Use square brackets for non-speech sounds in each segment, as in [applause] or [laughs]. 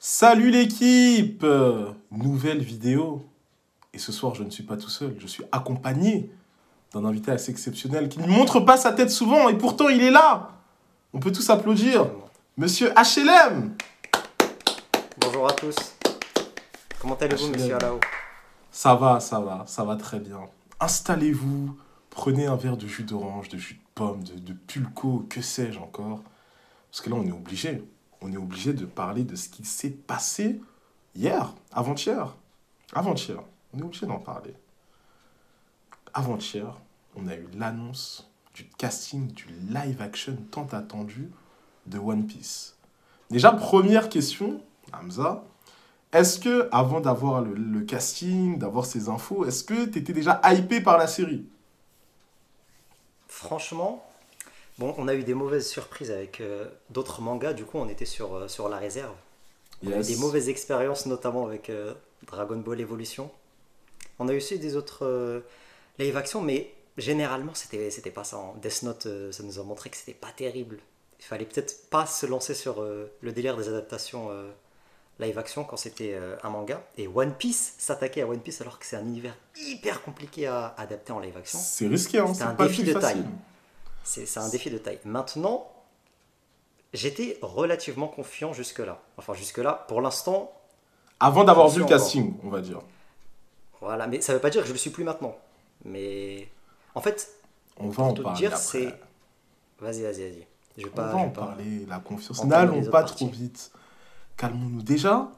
Salut l'équipe Nouvelle vidéo. Et ce soir, je ne suis pas tout seul, je suis accompagné d'un invité assez exceptionnel qui ne montre pas sa tête souvent et pourtant il est là. On peut tous applaudir. Monsieur HLM Bonjour à tous. Comment allez-vous, monsieur Alao Ça va, ça va, ça va très bien. Installez-vous, prenez un verre de jus d'orange, de jus de pomme, de, de pulco, que sais-je encore. Parce que là, on est obligé. On est obligé de parler de ce qui s'est passé hier, avant-hier. Avant-hier. On est obligé d'en parler. Avant-hier, on a eu l'annonce du casting du live action tant attendu de One Piece. Déjà, première question, Hamza. Est-ce que, avant d'avoir le, casting, d'avoir ces infos, est-ce que tu étais déjà hypé par la série? Franchement, bon, on a eu des mauvaises surprises avec euh, d'autres mangas, du coup on était sur, euh, sur la réserve. On a eu des mauvaises expériences, notamment avec euh, Dragon Ball Evolution. On a eu aussi des autres live action, mais généralement c'était c'était pas ça. hein. Death Note, ça nous a montré que c'était pas terrible. Il fallait peut-être pas se lancer sur le délire des adaptations live action quand c'était un manga. Et One Piece, s'attaquer à One Piece alors que c'est un univers hyper compliqué à adapter en live action. C'est risqué, hein, C'est un pas défi de facile. taille. C'est un défi de taille. Maintenant, j'étais relativement confiant jusque-là. Enfin, jusque-là, pour l'instant, Avant d'avoir vu le encore. casting, on va dire. voilà. Mais ça veut pas dire que je le suis plus maintenant. Mais en fait, On va en tout parler dire, c'est. Vas-y, vas-y, vas-y. Je vais On pas. va je en pas- parler, la confiance. N'allons pas trop vite. Calmons-nous. Déjà,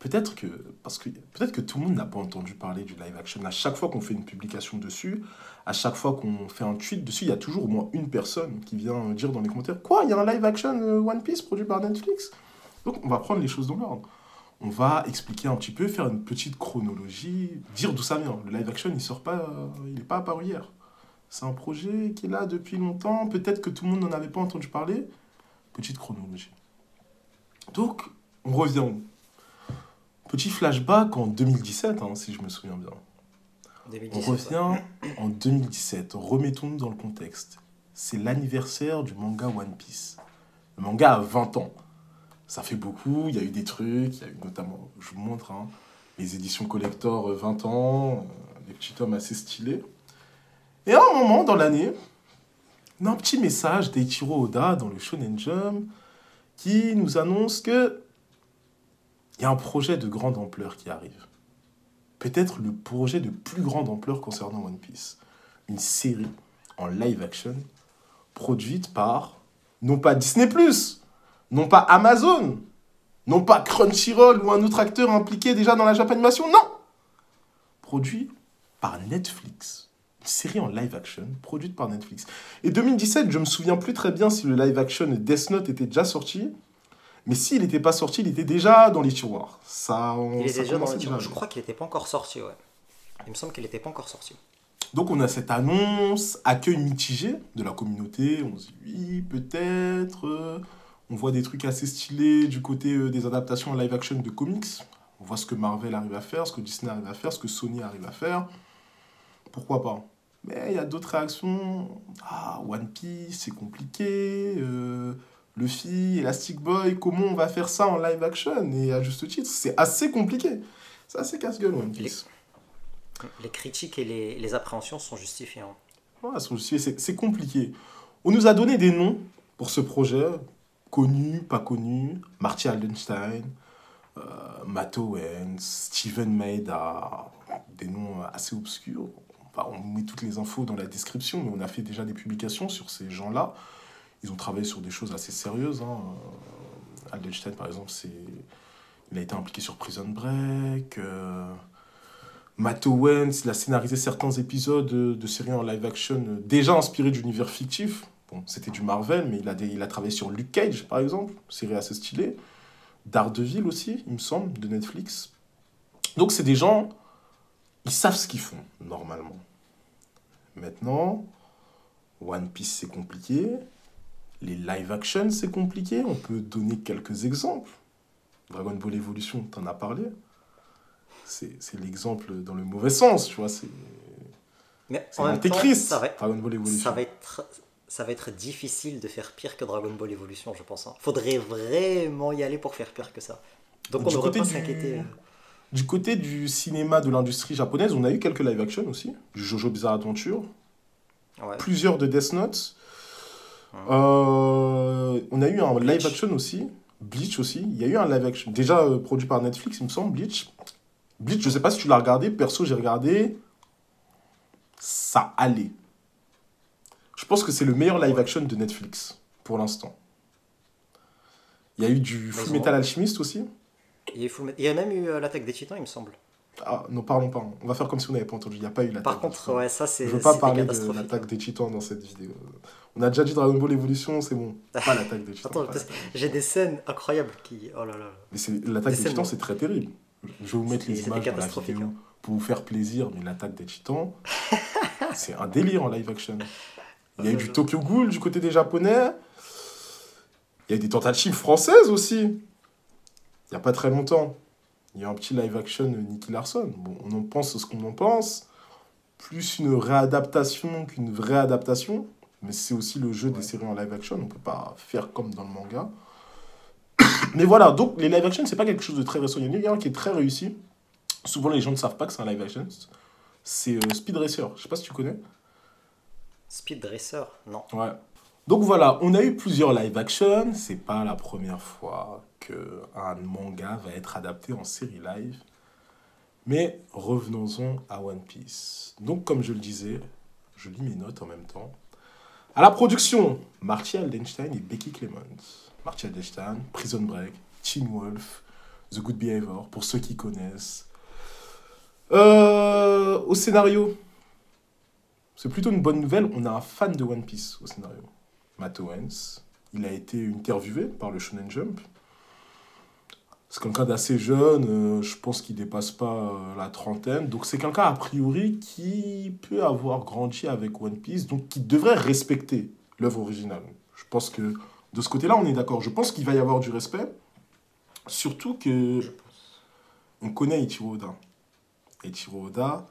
peut-être que, parce que peut-être que tout le monde n'a pas entendu parler du live action. À chaque fois qu'on fait une publication dessus, à chaque fois qu'on fait un tweet dessus, il y a toujours au moins une personne qui vient dire dans les commentaires Quoi, il y a un live action euh, One Piece produit par Netflix? Donc, on va prendre les choses dans l'ordre. On va expliquer un petit peu, faire une petite chronologie, dire d'où ça vient. Le live action, il sort pas, euh, il n'est pas apparu hier. C'est un projet qui est là depuis longtemps. Peut-être que tout le monde n'en avait pas entendu parler. Petite chronologie. Donc, on revient. Petit flashback en 2017, hein, si je me souviens bien. On 2017, ouais. revient en 2017. Remettons-nous dans le contexte. C'est l'anniversaire du manga One Piece. Le manga a 20 ans. Ça fait beaucoup, il y a eu des trucs, il y a eu notamment, je vous montre, hein, les éditions collector euh, 20 ans, euh, des petits tomes assez stylés. Et à un moment dans l'année, on a un petit message d'Eiichiro Oda dans le Shonen Jump qui nous annonce que il y a un projet de grande ampleur qui arrive peut-être le projet de plus grande ampleur concernant One Piece. Une série en live action produite par, non pas Disney ⁇ non pas Amazon, non pas Crunchyroll ou un autre acteur impliqué déjà dans la Japanimation, non Produit par Netflix. Une série en live action produite par Netflix. Et 2017, je me souviens plus très bien si le live action Death Note était déjà sorti, mais s'il n'était pas sorti, il était déjà dans les tiroirs. Ça, Il ça est déjà dans commençait le tiroir. déjà. Je crois qu'il n'était pas encore sorti, ouais. Il me semble qu'il n'était pas encore sorti. Donc on a cette annonce, accueil mitigé de la communauté, on se dit oui, peut-être, euh, on voit des trucs assez stylés du côté euh, des adaptations en live action de comics, on voit ce que Marvel arrive à faire, ce que Disney arrive à faire, ce que Sony arrive à faire, pourquoi pas? Mais il y a d'autres réactions, ah, One Piece, c'est compliqué, euh, Luffy, Elastic Boy, comment on va faire ça en live action? Et à juste titre, c'est assez compliqué, c'est assez casse-gueule One Piece. Les critiques et les, les appréhensions sont justifiées. hein. Voilà, son dossier, c'est c'est compliqué. On nous a donné des noms pour ce projet, connus, pas connus. Marty Aldenstein, euh, Matt Owens, Steven Maeda, des noms assez obscurs. Enfin, on met toutes les infos dans la description, mais on a fait déjà des publications sur ces gens-là. Ils ont travaillé sur des choses assez sérieuses. hein. Euh, par exemple, c'est... il a été impliqué sur Prison Break. euh, Matt Owens, il a scénarisé certains épisodes de, séries en live action euh, déjà inspirés d'univers fictifs. Bon, c'était du Marvel, mais il a, il a travaillé sur Luke Cage, par exemple, série assez stylée. Daredevil aussi, il me semble, de Netflix. Donc, c'est des gens, ils savent ce qu'ils font, normalement. Maintenant, One Piece, c'est compliqué. Les live action, c'est compliqué. On peut donner quelques exemples. Dragon Ball Evolution, t'en as parlé c'est l'exemple dans le mauvais sens, tu vois. C'est Mais c'est en même temps, l'antéchrist, ça va, Dragon Ball Evolution. ça va être ça va être difficile de faire pire que Dragon Ball Evolution, je pense. hein. Faudrait vraiment y aller pour faire pire que ça. Donc on devrait côté pas du- s'inquiéter. Du côté du cinéma de l'industrie japonaise, on a eu quelques live action aussi. Du Jojo Bizarre Adventure, Ouais. plusieurs de Death Note. Euh, on a eu un live action aussi. Bleach aussi. Il y a eu un live action. Déjà euh, produit par Netflix, il me semble, Bleach. Bleach, je sais pas si tu l'as regardé. Perso, j'ai regardé. Ça allait. Je pense que c'est le meilleur live action de Netflix pour l'instant. Il y a eu du Full Metal Alchemist aussi. Il, y a Full Metal- il y a même eu euh, l'attaque des titans, il me semble. Ah, non, parlons pas. On va faire comme si on n'avait pas entendu. Il n'y a pas eu l'attaque. Par contre, ouais, ça c'est Je veux pas parler de l'attaque des titans dans cette vidéo. On a déjà dit Dragon Ball Evolution, c'est bon. [laughs] Pas l'attaque des titans. Attends. J'ai des scènes incroyables qui. Oh là là. L'attaque Des des titans, c'est très terrible. Je vais vous mettre les images dans la vidéo hein. pour vous faire plaisir, mais l'attaque des titans, [laughs] c'est un délire en live action. Il y a eu du Tokyo Ghoul du côté des japonais. Il y a eu des tentatives françaises aussi. Il n'y a pas très longtemps. Il y a un petit live action de Nicky Larson. Bon, on en pense ce qu'on en pense. Plus une réadaptation qu'une vraie adaptation. Mais c'est aussi le jeu des séries en live action. On ne peut pas faire comme dans le manga. [coughs] Mais voilà, donc les live action, c'est pas quelque chose de très récent. Il y en a un qui est très réussi. Souvent, les gens ne savent pas que c'est un live action. C'est euh, Speed Racer. Je sais pas si tu connais. Speed Racer Non. Ouais. Donc voilà, on a eu plusieurs live action. C'est pas la première fois que un manga va être adapté en série live. Mais revenons-en à One Piece. Donc comme je le disais, je lis mes notes en même temps. À la production, Marty Aldenstein et Becky Clemens. Marty Aldenstein, Prison Break, Teen Wolf, The Good Behavior, pour ceux qui connaissent. Euh, au scénario, c'est plutôt une bonne nouvelle. On a un fan de One Piece au scénario. Matt Owens. Il a été interviewé par le Shonen Jump. C'est quelqu'un d'assez jeune, euh, je pense qu'il dépasse pas euh, la trentaine. Donc c'est quelqu'un a priori qui peut avoir grandi avec One Piece, donc qui devrait respecter l'œuvre originale. Je pense que de ce côté-là, on est d'accord. Je pense qu'il va y avoir du respect. Surtout que on connaît Ichiro Oda. Ichiro Oda,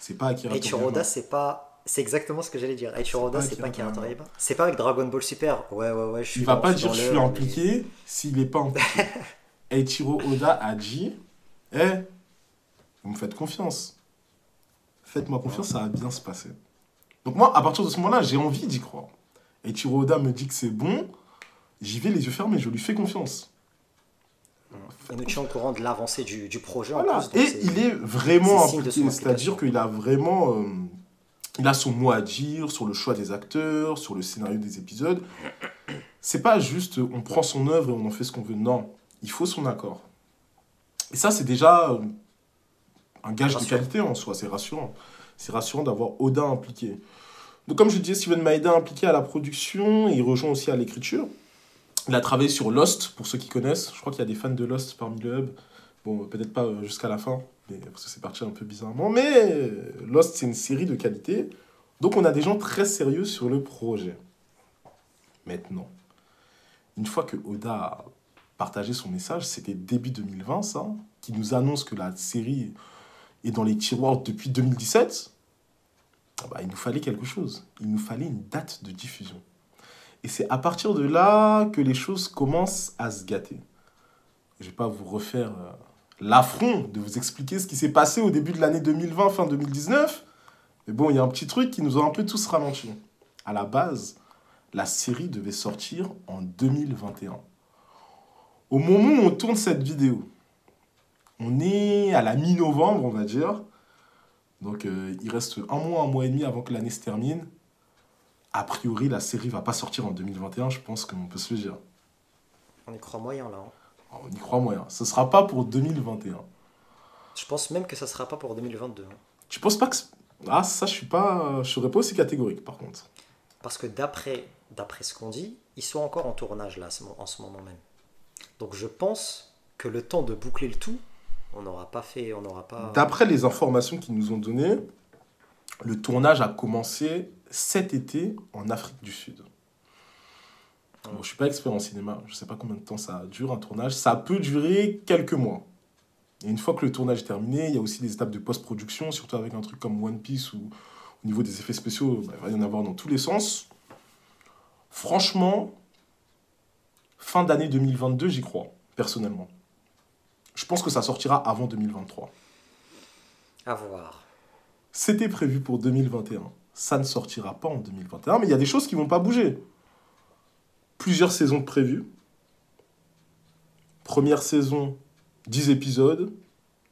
c'est pas Akira Toriyama. Oda, c'est pas. C'est exactement ce que j'allais dire. Eiichiro Oda, c'est pas Akira Toriyama. C'est pas avec Dragon Ball Super. Ouais, ouais, ouais. Je suis Il va dans- pas je dire je suis impliqué s'il n'est pas impliqué. [laughs] Eiichiro Oda a dit Eh, vous me faites confiance. Faites-moi confiance, ça va bien se passer. Donc, moi, à partir de ce moment-là, j'ai envie d'y croire. Eiichiro Oda me dit que c'est bon, j'y vais les yeux fermés, je lui fais confiance. nous tient au courant de l'avancée du, du projet en plus. Et il est vraiment c'est-à-dire qu'il a vraiment. euh, il a son mot à dire sur le choix des acteurs, sur le scénario des épisodes. C'est pas juste on prend son œuvre et on en fait ce qu'on veut. Non, il faut son accord. Et ça, c'est déjà euh, un gage de qualité en soi, c'est rassurant. C'est rassurant d'avoir Oda impliqué. Donc, comme je disais, Steven Maeda impliqué à la production, il rejoint aussi à l'écriture. Il a travaillé sur Lost, pour ceux qui connaissent. Je crois qu'il y a des fans de Lost parmi le hub. Bon, peut-être pas euh, jusqu'à la fin, mais, parce que c'est parti un peu bizarrement. Mais euh, Lost, c'est une série de qualité. Donc, on a des gens très sérieux sur le projet. Maintenant, une fois que Oda a partagé son message, c'était début 2020, ça, qui nous annonce que la série est dans les tiroirs depuis 2017. Ah bah, il nous fallait quelque chose. Il nous fallait une date de diffusion. Et c'est à partir de là que les choses commencent à se gâter. Je ne vais pas vous refaire euh, l'affront de vous expliquer ce qui s'est passé au début de l'année 2020, fin 2019. Mais bon, il y a un petit truc qui nous a un peu tous ralentis. À la base, la série devait sortir en 2021. Au moment où on tourne cette vidéo, on est à la mi-novembre, on va dire. Donc euh, il reste un mois, un mois et demi avant que l'année se termine. A priori, la série va pas sortir en 2021, je pense qu'on peut se le dire. On y croit moyen là. hein. On y croit moyen. Ce sera pas pour 2021. Je pense même que ça sera pas pour 2022. hein. Tu penses pas que... Ah, ça, je suis pas... Je serais pas aussi catégorique, par contre. Parce que d'après d'après ce qu'on dit, ils sont encore en tournage là en ce moment même. Donc je pense que le temps de boucler le tout, on n'aura pas fait, on n'aura pas. D'après les informations qu'ils nous ont données, le tournage a commencé cet été en Afrique du Sud. Bon, je suis pas expert en cinéma, je sais pas combien de temps ça dure un tournage. Ça peut durer quelques mois. Et une fois que le tournage est terminé, il y a aussi des étapes de post-production, surtout avec un truc comme One Piece où au niveau des effets spéciaux, bah, il va y en avoir dans tous les sens. Franchement, fin d'année 2022, j'y crois, personnellement. Je pense que ça sortira avant 2023. À voir. C'était prévu pour 2021. Ça ne sortira pas en 2021, mais il y a des choses qui vont pas bouger. Plusieurs saisons de prévues. Première saison, 10 épisodes.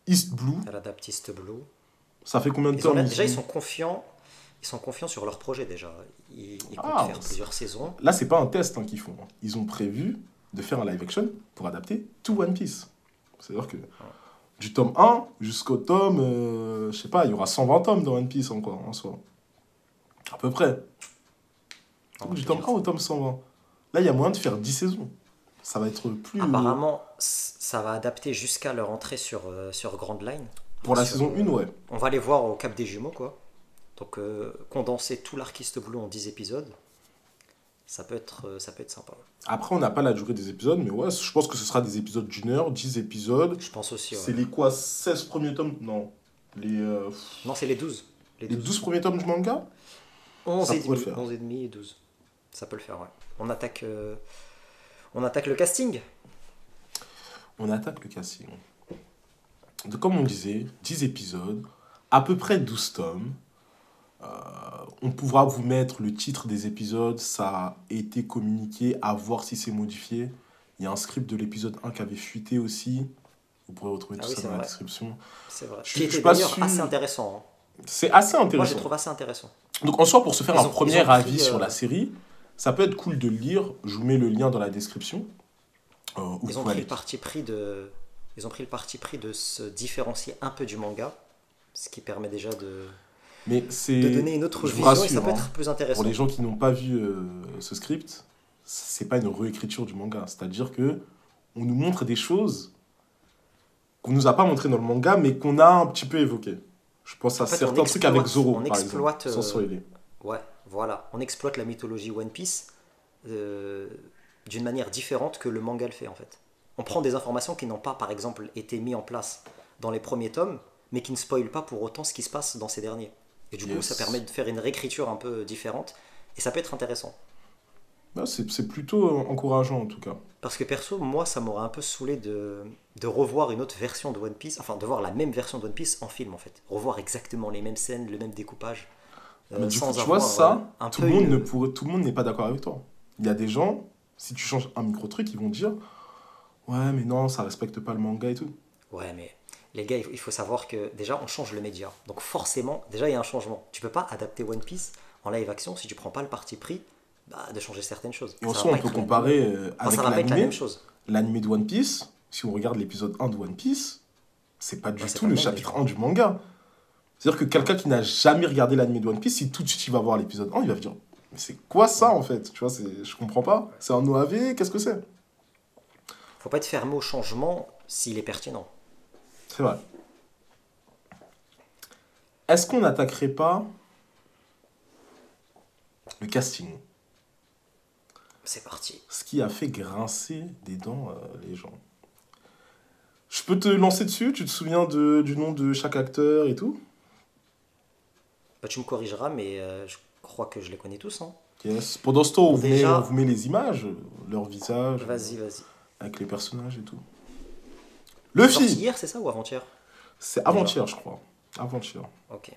East Blue. Elle adapte East Blue. Ça fait combien de Ils temps déjà, ils sont confiants. Ils sont confiants sur leur projet déjà. Ils, ils comptent Ah, faire plusieurs saisons. Là, c'est pas un test hein, qu'ils font. Ils ont prévu de faire un live action pour adapter tout One Piece. C'est-à-dire que du tome 1 jusqu'au tome, euh, je sais pas, il y aura 120 tomes dans One Piece encore en soi. À peu près. Non, du tome veux 1 dire, au tome 120. Là, il y a moyen de faire 10 saisons. Ça va être plus. Apparemment, ça va adapter jusqu'à leur entrée sur, euh, sur Grand Line. pour la sur- saison 1, ouais. On va les voir au Cap des Jumeaux, quoi. Donc, euh, condenser tout l'archiste bleu en 10 épisodes, ça peut être, euh, ça peut être sympa. Après, on n'a pas la durée des épisodes, mais ouais, je pense que ce sera des épisodes d'une heure, 10 épisodes. Je pense aussi. ouais. C'est les quoi 16 premiers tomes? Non. Les, euh, Non, c'est les 12. Les les 12. 12 premiers tomes du manga? 11 Ça et, demi, le faire. 11 et demi et 12. Ça peut le faire, ouais. On attaque, euh, on attaque le casting. on attaque le casting. De, comme on disait, 10 épisodes, à peu près 12 tomes. Euh, on pourra vous mettre le titre des épisodes, ça a été communiqué, à voir si c'est modifié. Il y a un script de l'épisode 1 qui avait fuité aussi. Vous pourrez retrouver Ah tout oui, ça dans la description. C'est vrai. Je Qui était d'ailleurs assez intéressant. hein. C'est assez Moi, je intéressant. trouve assez intéressant. Donc en soi, pour se faire Ils un ont- premier pris, avis sur euh, la série, ça peut être cool de le lire. Je vous mets le lien dans la description. Euh, Ils ont pris le parti pris de, ils ont pris le parti pris de se différencier un peu du manga, ce qui permet déjà de, Mais c'est de donner une autre vision et ça peut hein. être plus intéressant. Pour les gens qui n'ont pas vu euh, ce script, c'est pas une réécriture du manga. C'est-à-dire que on nous montre des choses qu'on nous a pas montré dans le manga, mais qu'on a un petit peu évoqué. Je pense à fait, certains trucs avec Zoro, on par exploite, exemple, sans euh, spoiler. Ouais, voilà. On exploite la mythologie One Piece euh, d'une manière différente que le manga le fait en fait. On prend des informations qui n'ont pas, par exemple, été mises en place dans les premiers tomes, mais qui ne spoilent pas pour autant ce qui se passe dans ces derniers. Et du coup, ça permet de faire une réécriture un peu différente, et ça peut être intéressant. Ouais, c'est plutôt euh, encourageant en tout cas. Parce que perso, moi, ça m'aurait un peu saoulé de, de revoir une autre version de One Piece, enfin de voir la même version de One Piece en film en fait. Revoir exactement les mêmes scènes, le même découpage. euh, Mais du coup, tu vois, ça, euh, un tout le monde une- ne pourrait, tout le monde n'est pas d'accord avec toi. Il y a des gens, si tu changes un micro truc, ils vont dire, ouais, mais non, ça respecte pas le manga et tout. Ouais, mais les gars, il faut- savoir que déjà, on change le média. Donc forcément, déjà, il y a un changement. Tu peux pas adapter One Piece en live action si tu prends pas le parti pris bah, de changer certaines choses. Et en soi, on peut comparer euh, Enfin, avec pas être la de One Piece, si on regarde l'épisode 1 de One Piece, c'est pas du Ouais, tout pas le même, chapitre 1 du manga. C'est-à-dire que quelqu'un qui n'a jamais regardé l'animé de One Piece, si tout de suite il va voir l'épisode 1, il va se dire Mais c'est quoi ça en fait? Tu vois, je comprends pas. C'est un OAV Qu'est-ce que c'est? Faut pas être fermé au changement s'il est pertinent. C'est vrai. Est-ce qu'on n'attaquerait pas le casting? C'est parti. Ce qui a fait grincer des dents euh, les gens. Je peux te lancer dessus? Tu te souviens de, du nom de chaque acteur et tout? Bah, tu me corrigeras, mais euh, je crois que je les connais tous. Hein. Yes. Pendant ce temps, on, vous met, Déjà- on vous met les images, leur visage, Vas-y, vas-y. avec les personnages et tout. Sorti Luffy hier, c'est ça ou avant-hier C'est avant-hier, je crois. Avant-hier. Ok.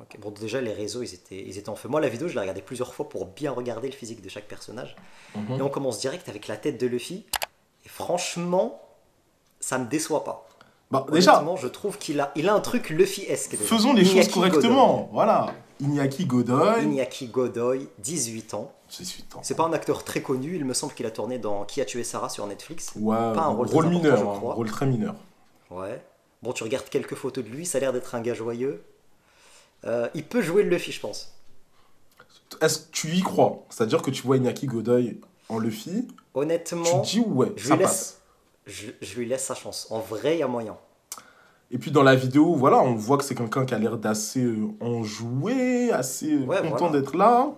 Ok. Bon, déjà, les réseaux, ils étaient, ils étaient en feu. Moi, la vidéo, je l'ai regardée plusieurs fois pour bien regarder le physique de chaque personnage. Mhm. Et on commence direct avec la tête de Luffy. Et franchement, ça me déçoit pas. Bah, déjà, je trouve qu'il a, il a un truc Luffy-esque. faisons les choses correctement. Voilà. Iñaki Godoy. Iñaki Godoy, 18 ans. 18 ans. C'est pas un acteur très connu, il me semble qu'il a tourné dans Qui a tué Sarah sur Netflix. Ouais, pas un rôle mineur, je hein, crois. rôle très mineur. Ouais. Bon, tu regardes quelques photos de lui, ça a l'air d'être un gars joyeux. Euh, il peut jouer le Luffy, je pense. Est-ce que tu y crois? C'est-à-dire que tu vois Iñaki Godoy en Luffy, tu Honnêtement, te dis ouais, je ça lui laisse- passe. je, je lui laisse sa chance. En vrai, il y a moyen. Et puis dans la vidéo, voilà, on voit que c'est quelqu'un qui a l'air d'assez euh, enjoué, assez euh, Ouais, content voilà. d'être là.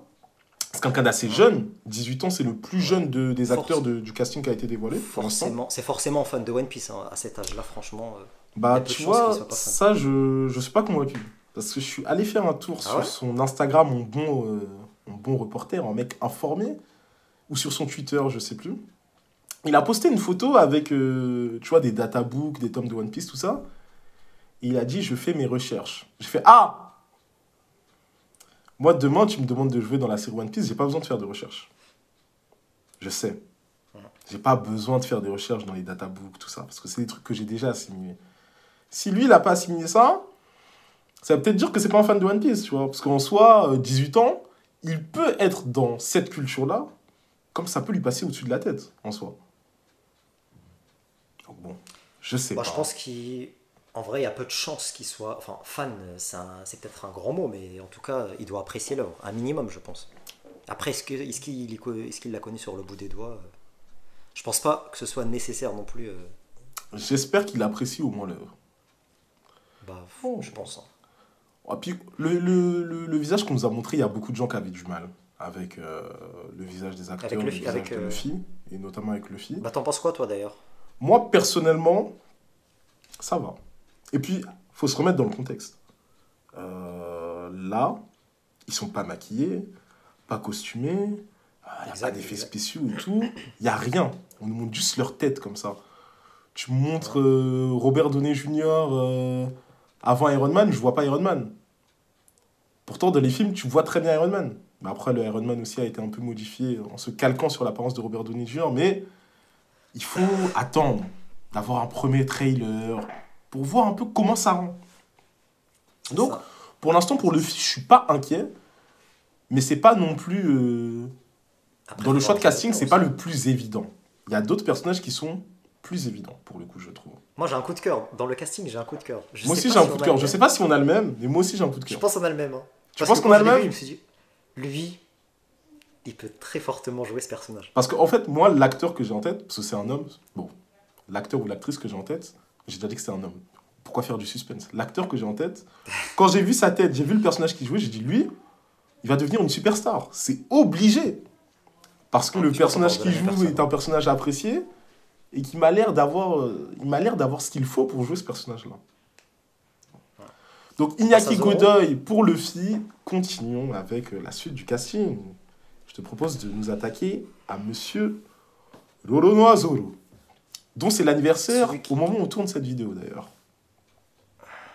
C'est quelqu'un d'assez jeune. 18 ans, c'est le plus jeune de- des acteurs de- du casting qui a été dévoilé. Forcément, c'est forcément fan de One Piece hein, à cet âge-là, franchement. euh. Bah, tu vois, ça, je, je suis pas convaincu. Parce que je suis allé faire un tour Ah sur ouais son Instagram, mon bon, euh, mon bon reporter, un mec informé, ou sur son Twitter, je sais plus. Il a posté une photo avec, euh, tu vois, des databooks, des tomes de One Piece, tout ça. Il a dit, je fais mes recherches. J'ai fait, ah Moi, demain, tu me demandes de jouer dans la série One Piece, j'ai pas besoin de faire de recherches. Je sais. J'ai pas besoin de faire des recherches dans les databooks, tout ça, parce que c'est des trucs que j'ai déjà assimilés. Si lui, il a pas assimilé ça, ça veut peut-être dire que c'est pas un fan de One Piece, tu vois. Parce qu'en soi, euh, 18 ans, il peut être dans cette culture-là, comme ça peut lui passer au-dessus de la tête, en soi. Donc bon, je sais Moi, pas. je pense qu'en vrai, il y a peu de chances qu'il soit. Enfin, fan, c'est peut-être un grand mot, mais en tout cas, il doit apprécier l'œuvre. Un minimum, je pense. Après, est-ce qu'il est l'a connu sur le bout des doigts euh, Je pense pas que ce soit nécessaire non plus. euh, J'espère qu'il apprécie au moins l'œuvre. bah, Oh. je pense. hein. Ah, puis le, le, le, le visage qu'on nous a montré, il y a beaucoup de gens qui avaient du mal avec euh, le visage des acteurs, Avec le visage avec, de euh, Luffy, et notamment avec Luffy. Bah, t'en penses quoi, toi, d'ailleurs? Moi, personnellement, ça va. Et puis, faut se remettre dans le contexte. Euh, là, ils sont pas maquillés, pas costumés, il n'y a pas d'effets spéciaux et tout. Il n'y a rien. On nous montre juste leur tête comme ça. Tu montres euh, Robert Downey Jr. euh, avant Iron Man, je vois pas Iron Man. Pourtant, dans les films, tu vois très bien Iron Man. Mais après, le Iron Man aussi a été un peu modifié en se calquant sur l'apparence de Robert Downey Jr. Mais il faut attendre d'avoir un premier trailer pour voir un peu comment ça rend. Donc, Ça. pour l'instant, pour le film, je suis pas inquiet. Mais c'est pas non plus. euh, Après, Dans le choix de casting, c'est pas le plus évident. Il y a d'autres personnages qui sont plus évidents, pour le coup, je trouve. Moi, j'ai un coup de cœur. Dans le casting, j'ai un coup de cœur. Je moi sais aussi, j'ai un si coup de cœur. Je sais pas si on a le même, mais moi aussi, j'ai un coup de Je cœur. pense qu'on a le même. hein. Tu Parce penses qu'on a le je même vu, Je me suis dit, lui, il peut très fortement jouer ce personnage. Parce qu'en fait, moi, l'acteur que j'ai en tête, parce que c'est un homme, bon, l'acteur ou l'actrice que j'ai en tête, j'ai déjà dit que c'est un homme. Pourquoi faire du suspense? L'acteur que j'ai en tête, quand j'ai vu sa tête, j'ai vu le personnage qui jouait, j'ai dit, lui, il va devenir une superstar. C'est obligé. Parce que Ah, le personnage parle de qui la même joue est un personnage apprécié et qui m'a l'air d'avoir euh, il m'a l'air d'avoir ce qu'il faut pour jouer ce personnage-là. Donc Iñaki. Godoy pour Luffy, continuons avec euh, la suite du casting. Je te propose de nous attaquer à monsieur Roronoa Zoro, dont c'est l'anniversaire qui- au moment où on tourne cette vidéo d'ailleurs.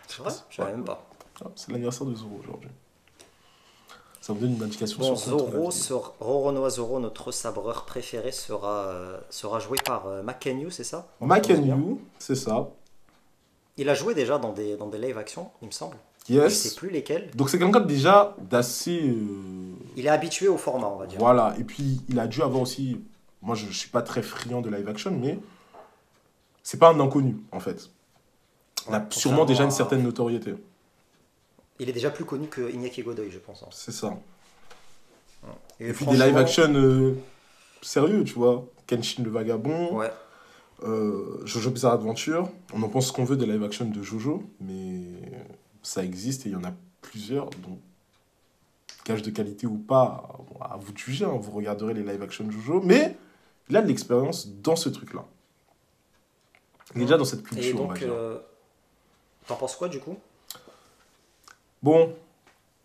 C'est vrai Je savais même pas. Ah, C'est l'anniversaire de Zoro aujourd'hui. Ça vous donne une indication Bon, sur Zoro, sera- Roronoa Zoro, notre sabreur préféré, sera, euh, sera joué par euh, Makenyu, c'est ça? Makenyu, c'est ça. Il a joué déjà dans des, dans des live action, il me semble. Je sais Yes. plus lesquels. Donc c'est quelqu'un déjà d'assez... euh, Il est habitué au format, on va dire. Voilà, et puis il a dû avoir aussi. Moi, je ne suis pas très friand de live action, mais c'est pas un inconnu, en fait. Il a sûrement déjà une certaine notoriété. Il est déjà plus connu que Iñaki Godoy, je pense. hein. C'est ça. Et, Et puis des live action euh, sérieux, tu vois. Kenshin le Vagabond, Ouais. euh, Jojo Bizarre Adventure. On en pense ce qu'on veut des live action de Jojo, mais ça existe et il y en a plusieurs, donc gage de qualité ou pas, bon, à vous de juger, hein, vous regarderez les live action Jojo, mais il a de l'expérience dans ce truc-là. Il est déjà dans cette Et culture, on va dire. euh, t'en penses quoi du coup? Bon,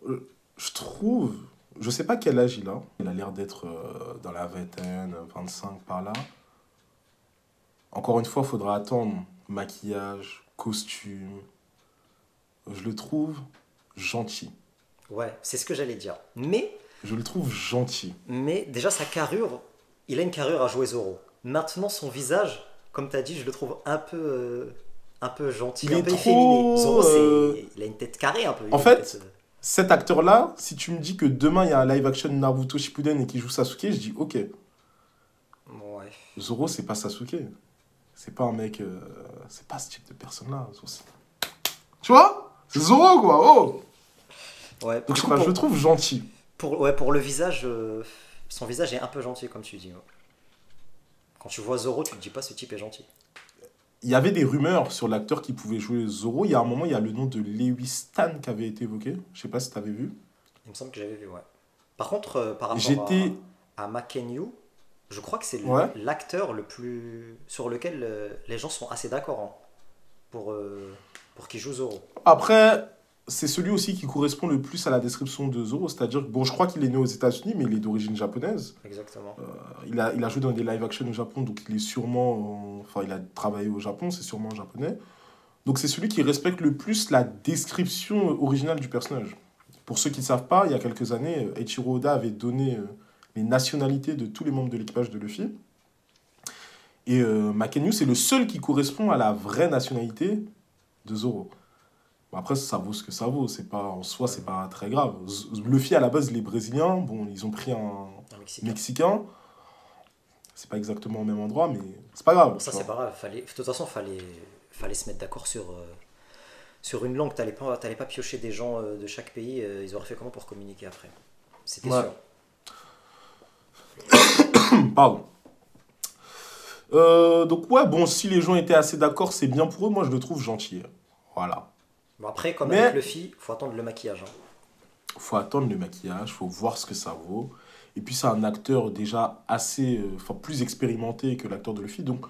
euh, je trouve, je sais pas quel âge il a. Il a l'air d'être euh, dans la vingtaine, 25 par là. Encore une fois, il faudra attendre maquillage, costume. Je le trouve gentil. Ouais, c'est ce que j'allais dire. Mais, Je le trouve gentil. mais déjà sa carrure, il a une carrure à jouer Zoro. Maintenant, son visage, comme tu as dit, je le trouve un peu, euh, un peu gentil, Il un est peu trop, efféminé. Zoro, c'est- euh, il a une tête carrée un peu. En fait, tête, euh, Cet acteur-là, si tu me dis que demain il y a un live action Naruto Shippuden et qu'il joue Sasuke, je dis ok. ouais. Zoro, c'est pas Sasuke. C'est pas un mec. euh, c'est pas ce type de personne-là. Tu vois? C'est Zoro, quoi. Oh Ouais, Donc, je, le trouve gentil. pour- ouais, pour le visage, euh, son visage est un peu gentil, comme tu dis. ouais. Quand tu vois Zoro, tu te dis pas ce type est gentil. Il y avait des rumeurs sur l'acteur qui pouvait jouer Zoro. Il y a un moment, il y a le nom de Lewis Stan qui avait été évoqué. Je sais pas si tu avais vu. Il me semble que j'avais vu, ouais. Par contre, euh, par rapport J'étais. à, à Makenyu, je crois que c'est Ouais. l'acteur le plus sur lequel euh, les gens sont assez d'accord hein, pour, euh, pour qu'il joue Zoro. Après, c'est celui aussi qui correspond le plus à la description de Zoro. C'est-à-dire, bon, je crois qu'il est né aux États-Unis, mais il est d'origine japonaise. Exactement. Euh, il, a, il a joué dans des live-action au Japon, donc il est sûrement. Enfin, il a travaillé au Japon, c'est sûrement japonais. Donc c'est celui qui respecte le plus la description originale du personnage. Pour ceux qui ne savent pas, il y a quelques années, Eiichiro Oda avait donné euh, les nationalités de tous les membres de l'équipage de Luffy. Et euh, Makenyu, c'est le seul qui correspond à la vraie nationalité de Zoro. Après, ça vaut ce que ça vaut. C'est pas, en soi, c'est pas très grave. Luffy, à la base, il est brésilien. Bon, ils ont pris un Un Mexicain. mexicain. C'est pas exactement au même endroit, mais c'est pas grave. Bon, ça, c'est pas grave. Fallait... De toute façon, fallait, fallait se mettre d'accord sur, euh, sur une langue. T'allais pas, t'allais pas piocher des gens euh, de chaque pays. euh, ils auraient fait comment pour communiquer après? C'était Ouais. sûr. [coughs] Pardon. Donc ouais, bon, si les gens étaient assez d'accord, c'est bien pour eux. Moi, je le trouve gentil. Voilà. Bon, après, comme Mais- avec Luffy, faut attendre le maquillage. hein. faut attendre le maquillage, faut voir ce que ça vaut. Et puis c'est un acteur déjà assez, euh, enfin plus expérimenté que l'acteur de Luffy, donc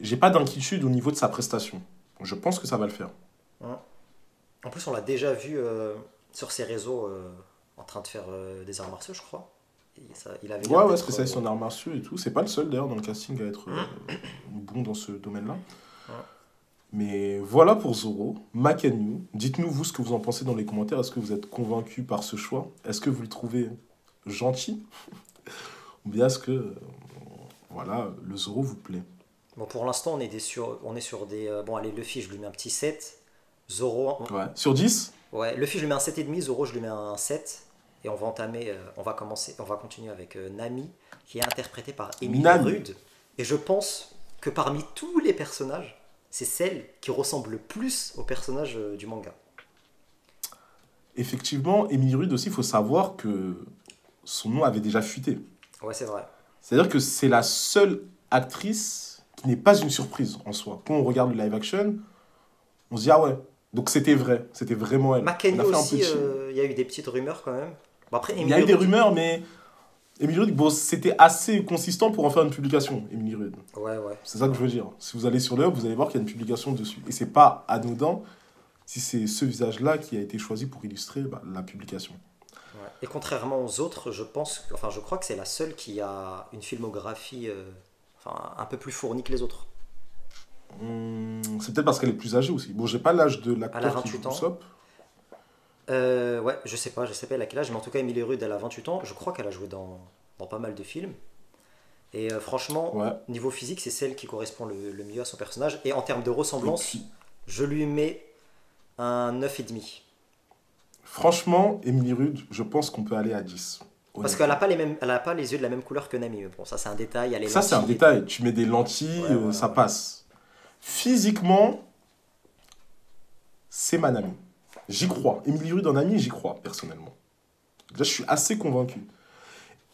j'ai pas d'inquiétude au niveau de sa prestation. Je pense que ça va le faire. En plus, on l'a déjà vu euh, sur ses réseaux euh, en train de faire des arts martiaux, je crois. Ça- il avait Ouais, ouais, spécialiste en arts martiaux et tout. C'est pas le seul d'ailleurs dans le casting à être euh, bon dans ce domaine-là. Ouais. Mais voilà pour Zoro, Makanyu. Dites-nous vous ce que vous en pensez dans les commentaires. Est-ce que vous êtes convaincu par ce choix? Est-ce que vous le trouvez gentil? Ou bien est-ce que euh, voilà, le Zoro vous plaît? Bon, pour l'instant, on est, des sur, on est sur des. euh, bon, allez, Luffy, je lui mets un petit 7. Zoro, on- Ouais. Sur 10 ouais, Luffy, je lui mets un 7,5. Zoro, je lui mets un 7. Et on va entamer, euh, on va commencer, on va continuer avec euh, Nami, qui est interprétée par Emily. Rude. Et je pense que parmi tous les personnages, c'est celle qui ressemble le plus au personnage euh, du manga. Effectivement, Emily Rude aussi, il faut savoir que son nom avait déjà fuité. Ouais, c'est vrai. C'est-à-dire que c'est la seule actrice qui n'est pas une surprise en soi. Quand on regarde le live action, on se dit ah ouais, donc c'était vrai, c'était vraiment elle. Petit- euh, il y a eu des petites rumeurs quand même. Bon, après, Il y a eu des rumeurs, mais Emily Rude, bon, c'était assez consistant pour en faire une publication, Emily Rude. Ouais, ouais. C'est ça que je veux dire. Si vous allez sur le hub, vous allez voir qu'il y a une publication dessus. Et c'est pas anodin si c'est ce visage-là qui a été choisi pour illustrer bah, la publication. Ouais. Et contrairement aux autres, je pense, enfin, je crois que c'est la seule qui a une filmographie, euh, enfin, un peu plus fournie que les autres. Hum, c'est peut-être parce qu'elle est plus âgée aussi. Bon, j'ai pas l'âge de l'acteur qui 28 joue ans. Euh, ouais, je sais pas, je sais pas elle a quel âge, mais en tout cas, Emily Rude, elle a 28 ans. Je crois qu'elle a joué dans, dans pas mal de films. Et euh, franchement, Ouais. niveau physique, c'est celle qui correspond le, le mieux à son personnage. Et en termes de ressemblance, je lui mets un 9,5. Franchement, Emily Rude, je pense qu'on peut aller à 10. Parce qu'elle a pas les mêmes, elle a pas les yeux de la même couleur que Nami. Mais bon, ça c'est un détail. Elle est Ça, c'est un détail. Tu mets des lentilles, Ouais, euh, ça passe. Physiquement, c'est ma Nami. J'y crois. Emily Rude en ami, j'y crois, personnellement. Là, je suis assez convaincu.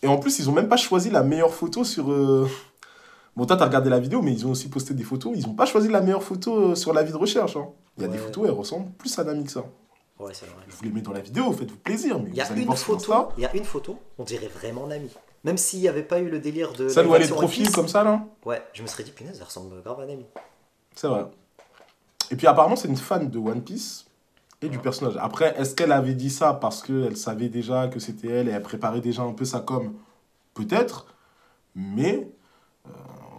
Et en plus, ils ont même pas choisi la meilleure photo sur. euh, Bon, toi, t'as regardé la vidéo, mais ils ont aussi posté des photos. Ils ont pas choisi la meilleure photo euh, sur la vie de recherche. hein. Il y a des photos, elles ressemblent plus à Nami que ça. Ouais, c'est vrai. Je vous les mets dans la vidéo, faites-vous plaisir. Mais Il y a une photo, Insta. il y a une photo, on dirait vraiment Nami. Même s'il n'y avait pas eu le délire de. Celle où elle est de profil comme ça, là Ouais, je me serais dit, punaise, elle ressemble grave à Nami. C'est vrai. Et puis apparemment, c'est une fan de One Piece et du personnage. Après, est-ce qu'elle avait dit ça parce qu'elle savait déjà que c'était elle et elle préparait déjà un peu sa com? Peut-être. Mais euh,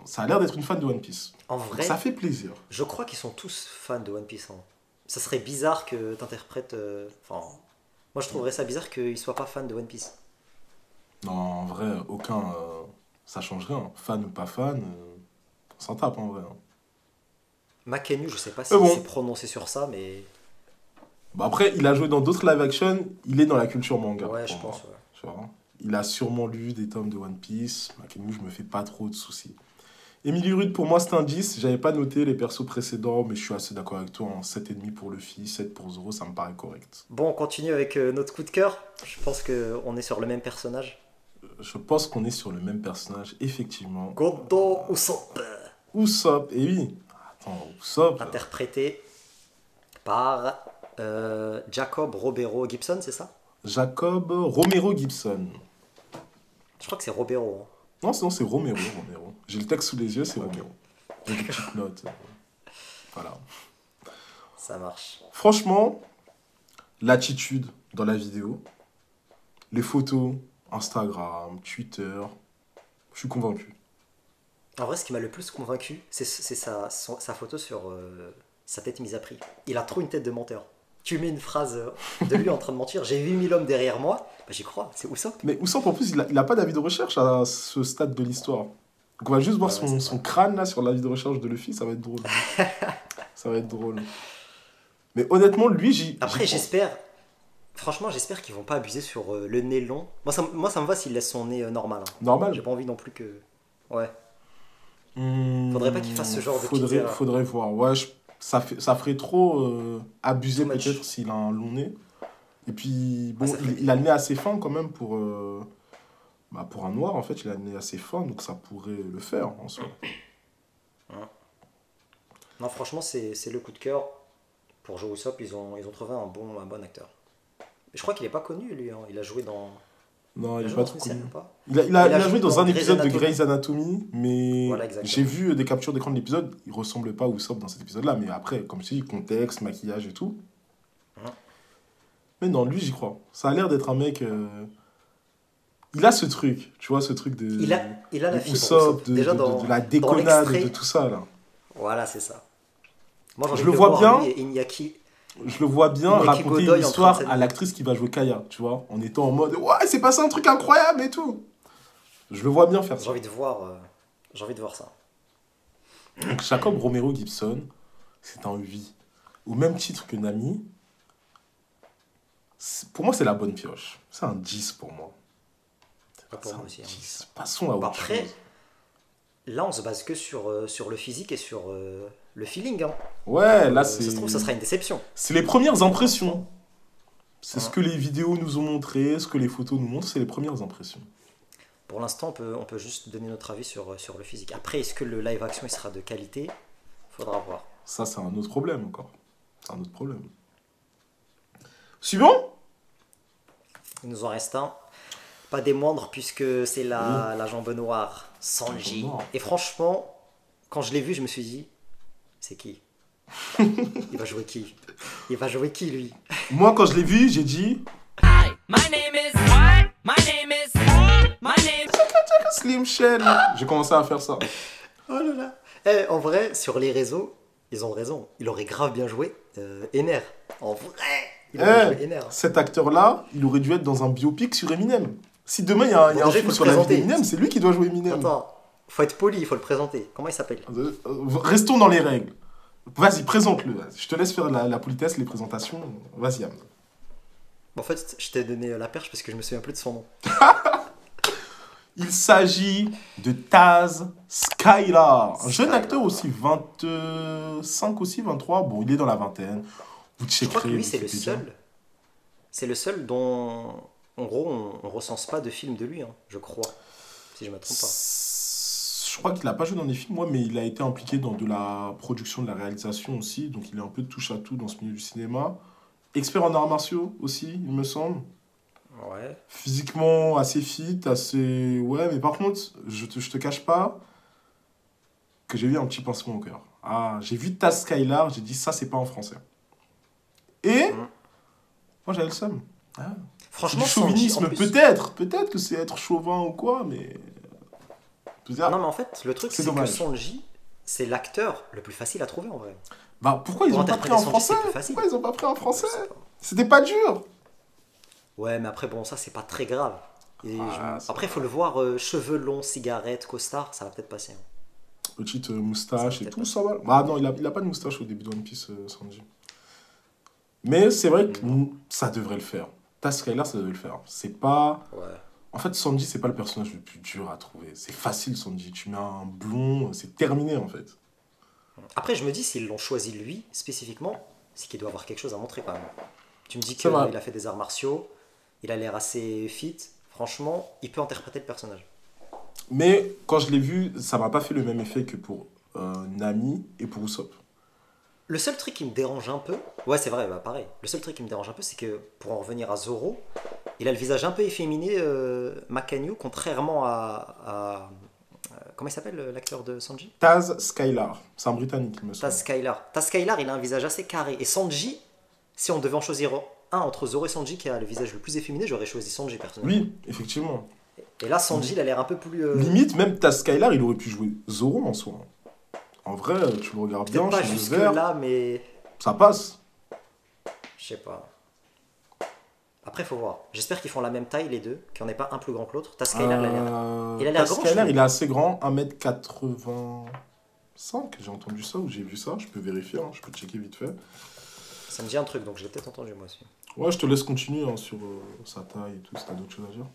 ça a l'air d'être une fan de One Piece. En vrai, ça fait plaisir. je crois qu'ils sont tous fans de One Piece. hein. Ça serait bizarre que t'interprètes. euh, Enfin, moi je trouverais ça bizarre qu'ils soient pas fans de One Piece. Non, en vrai, aucun. euh, ça change rien. Fan ou pas fan, euh, on s'en tape en vrai. hein. Makenyu, je sais pas si bon. c'est prononcé sur ça, mais. Bah après, il a joué dans d'autres live action. Il est dans la culture manga. Ouais, je pense. ouais. Tu vois. Il a sûrement lu des tomes de One Piece. Makenyu, je me fais pas trop de soucis. Emily Rude, pour moi, c'est un 10. J'avais pas noté les persos précédents, mais je suis assez d'accord avec toi. En 7,5 pour Luffy, 7 pour Zoro, ça me paraît correct. Bon, on continue avec euh, notre coup de cœur. Je pense qu'on est sur le même personnage. Je pense qu'on est sur le même personnage, effectivement. Godo Usopp, Usopp, et oui. Attends, Usopp. interprété par euh, Jacob Robero Gibson, c'est ça? Jacob Romero Gibson. Je crois que c'est Robero. hein. Non, sinon c'est Romero. Romero. J'ai le texte sous les yeux, c'est Romero. J'ai des petites notes. euh, Voilà. Ça marche. Franchement, l'attitude dans la vidéo, les photos, Instagram, Twitter. Je suis convaincu. En vrai, ce qui m'a le plus convaincu, c'est sa photo sur euh, sa tête mise à prix. Il a trop une tête de menteur. Tu mets une phrase de lui en train de mentir, j'ai 8000 hommes derrière moi, bah, j'y crois, c'est Usopp. Mais Usopp, en plus, il a, il a pas d'avis de recherche à ce stade de l'histoire? Donc on va juste voir Ouais, son, son crâne là sur l'avis de recherche de Luffy, ça va être drôle. ça va être drôle. Mais honnêtement, lui, j'y. Après, j'espère, franchement, j'espère qu'ils vont pas abuser sur euh, le nez long. Moi ça, moi, ça me va s'il laisse son nez euh, normal. hein. Normal. J'ai pas envie non plus que. Ouais. Hmm, Faudrait pas qu'il fasse ce genre de faudrait, petites erreurs. faudrait voir. Ouais, je- ça, fait, ça ferait trop euh, abuser peut-être s'il a un long nez. Et puis, bon, Ah, il, a le nez assez fin quand même pour. euh, bah, pour un noir, en fait, il a le nez assez fin, donc ça pourrait le faire en soi. Non, franchement, c'est le coup de cœur. Pour jouer Usopp, ils ont, ils ont trouvé un bon, un bon acteur. Je crois qu'il est pas connu, lui. hein. Il a joué dans. Non, il pas dans trop connu. pas Il a, il a- Il a il a joué dans un Grey's épisode de. Grey's Anatomy, mais Voilà, j'ai vu des captures d'écran de l'épisode, il ressemblait pas à Usopp dans cet épisode-là, mais après, comme je dis, contexte, maquillage et tout. Ouais. Mais non, lui, j'y crois. Ça a l'air d'être un mec... euh, Il a ce truc, tu vois, ce truc de... Il a, il a la de fibre. Usopp, Usopp. de, Déjà de- dans, de la déconnade, de tout ça, là. Voilà, c'est ça. Moi, Je le vois bien. lui et Iñaki. Je le vois bien raconter une histoire à l'actrice qui va jouer Kaya, tu vois, en étant en mode « Ouais, c'est passé un truc incroyable et tout !» Je le vois bien faire J'ai ça. envie de voir. euh, j'ai envie de voir ça. Donc Jacob Romero Gibson, c'est un 8. Au même titre que Nami, pour moi, c'est la bonne pioche. C'est un 10 pour moi. Ouais, pour C'est moi aussi, hein. 10. Passons à autre après, chose. là, on se base que sur, euh, sur le physique et sur euh, le feeling. Hein. Ouais, là, Euh, c'est. Ça se trouve, ça sera une déception. C'est les premières impressions. C'est ce que les vidéos nous ont montré, ce que les photos nous montrent, c'est les premières impressions. Pour l'instant, on peut, on peut juste donner notre avis sur, euh, sur le physique. Après, est-ce que le live action il sera de qualité? Faudra voir. Ça, c'est un autre problème encore. C'est un autre problème. Suivant Il nous en reste un. Pas des moindres, puisque c'est la, la jambe noire, Sanji. Et franchement, quand je l'ai vu, je me suis dit c'est qui Il va jouer qui Il va jouer qui, lui Moi, quand je l'ai vu, j'ai dit Hi, my name is? My name is my name. Slim Shell. J'ai commencé à faire ça. Oh là là Eh, En vrai, sur les réseaux, ils ont raison. Il aurait grave bien joué euh, Ener. En vrai Il aurait Eh, joué Ener. cet acteur-là, il aurait dû être dans un biopic sur Eminem. Si demain il y a, un- y a un film sur la vie d'Eminem, c'est lui qui doit jouer Eminem. Attends, faut être poli, il faut le présenter. Comment il s'appelle? Euh, Restons dans les règles. Vas-y, présente-le. Je te laisse faire la, la politesse, les présentations. Vas-y, Am. En fait, je t'ai donné la perche parce que je me souviens plus de son nom. [laughs] Il s'agit de Taz Skylar, un jeune acteur aussi, 25 aussi, 23. Bon, il est dans la vingtaine. Vous Je crois que checkerez. lui, c'est le seul. C'est le seul dont, en gros, on, on recense pas de film de lui, hein, je crois. Si je me trompe pas. Je crois qu'il n'a pas joué dans des films, moi, mais il a été impliqué dans de la production, de la réalisation aussi. Donc il est un peu de touche à tout dans ce milieu du cinéma. Expert en arts martiaux aussi, il me semble. Ouais. Physiquement assez fit, assez. Ouais, mais par contre, je te, je te cache pas que j'ai eu un petit pincement au cœur. Ah, j'ai vu Taz Skylar, j'ai dit ça, c'est pas en français. Et. Mhm. Moi, j'avais le seum. Ah. Franchement, du chauvinisme, peut-être. Peut-être que c'est être chauvin ou quoi, mais. Non, mais en fait, le truc, C'est que. Sanji, c'est l'acteur le plus facile à trouver en vrai. Bah pourquoi ils Pour ont pas pris en français. Pourquoi ils ont pas pris en français. C'était pas dur Ouais, mais après, bon, ça, c'est pas très grave. Et Ah, je- Après, il faut le voir euh, cheveux longs, cigarette, costard, ça va peut-être passer. hein. Petite euh, moustache et tout, ça va. Bah non, il a, il a pas de moustache au début de One Piece, euh, Sanji. Mais c'est vrai que mm, ça devrait le faire. Taz Skylar, ça devrait le faire. C'est pas... Ouais. En fait, Sanji, c'est pas le personnage le plus dur à trouver. C'est facile, Sanji. Tu mets un blond, c'est terminé, en fait. Après, je me dis, s'ils l'ont choisi lui, spécifiquement, c'est qu'il doit avoir quelque chose à montrer quand même. Tu me dis qu'il a fait des arts martiaux, il a l'air assez fit. Franchement, il peut interpréter le personnage. Mais quand je l'ai vu, ça m'a pas fait le même effet que pour euh, Nami et pour Usopp. Le seul truc qui me dérange un peu, ouais, c'est vrai, bah pareil. Le seul truc qui me dérange un peu, c'est que pour en revenir à Zoro, il a le visage un peu efféminé, euh, Makanyu, contrairement à. à- euh, comment il s'appelle l'acteur de Sanji? Taz Skylar, c'est un Britannique, il me semble. Taz Skylar. Taz Skylar, il a un visage assez carré. Et Sanji, si on devait en choisir un entre Zoro et Sanji qui a le visage le plus efféminé, j'aurais choisi Sanji personnellement. Oui, effectivement. Et là, Sanji, il a l'air un peu plus. euh, Limite, même ta Skylar, il aurait pu jouer Zoro en soi. En vrai, tu le regardes bien, pas chez le jusque vert, là, mais ça passe. je sais pas. Après, faut voir. J'espère qu'ils font la même taille les deux, qu'il n'y en ait pas un plus grand que l'autre. T'as Skylar, il a l'air. Euh, il a l'air grand, je il est assez grand, 1m85. J'ai entendu ça ou j'ai vu ça, je peux vérifier, hein, je peux checker vite fait. Ça me dit un truc, donc je l'ai peut-être entendu moi aussi. Ouais, je te laisse continuer hein, sur euh, sa taille et tout, si t'as d'autres choses à dire.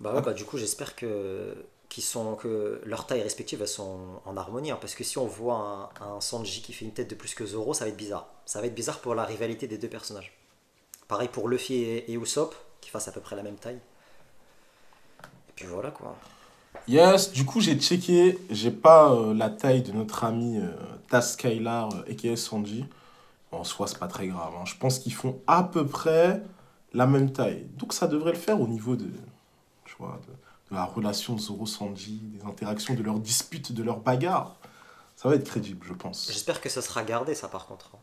Bah ouais, bah du coup, j'espère que qu'ils sont que leurs tailles respectives sont en harmonie hein, parce que si on voit un, un Sanji qui fait une tête de plus que Zoro ça va être bizarre ça va être bizarre pour la rivalité des deux personnages pareil pour Luffy et, et Usopp qui fassent à peu près la même taille et puis voilà quoi Yes, du coup, j'ai checké, j'ai pas euh, la taille de notre ami euh, Taz Skylar, euh, aka Sanji. En soi, c'est pas très grave. hein. Je pense qu'ils font à peu près la même taille. Donc, ça devrait le faire au niveau de, tu vois, de, de la relation Zoro-Sanji, des interactions, de leurs disputes, de leurs bagarres. Ça va être crédible, je pense. j'espère que ça sera gardé ça par contre hein.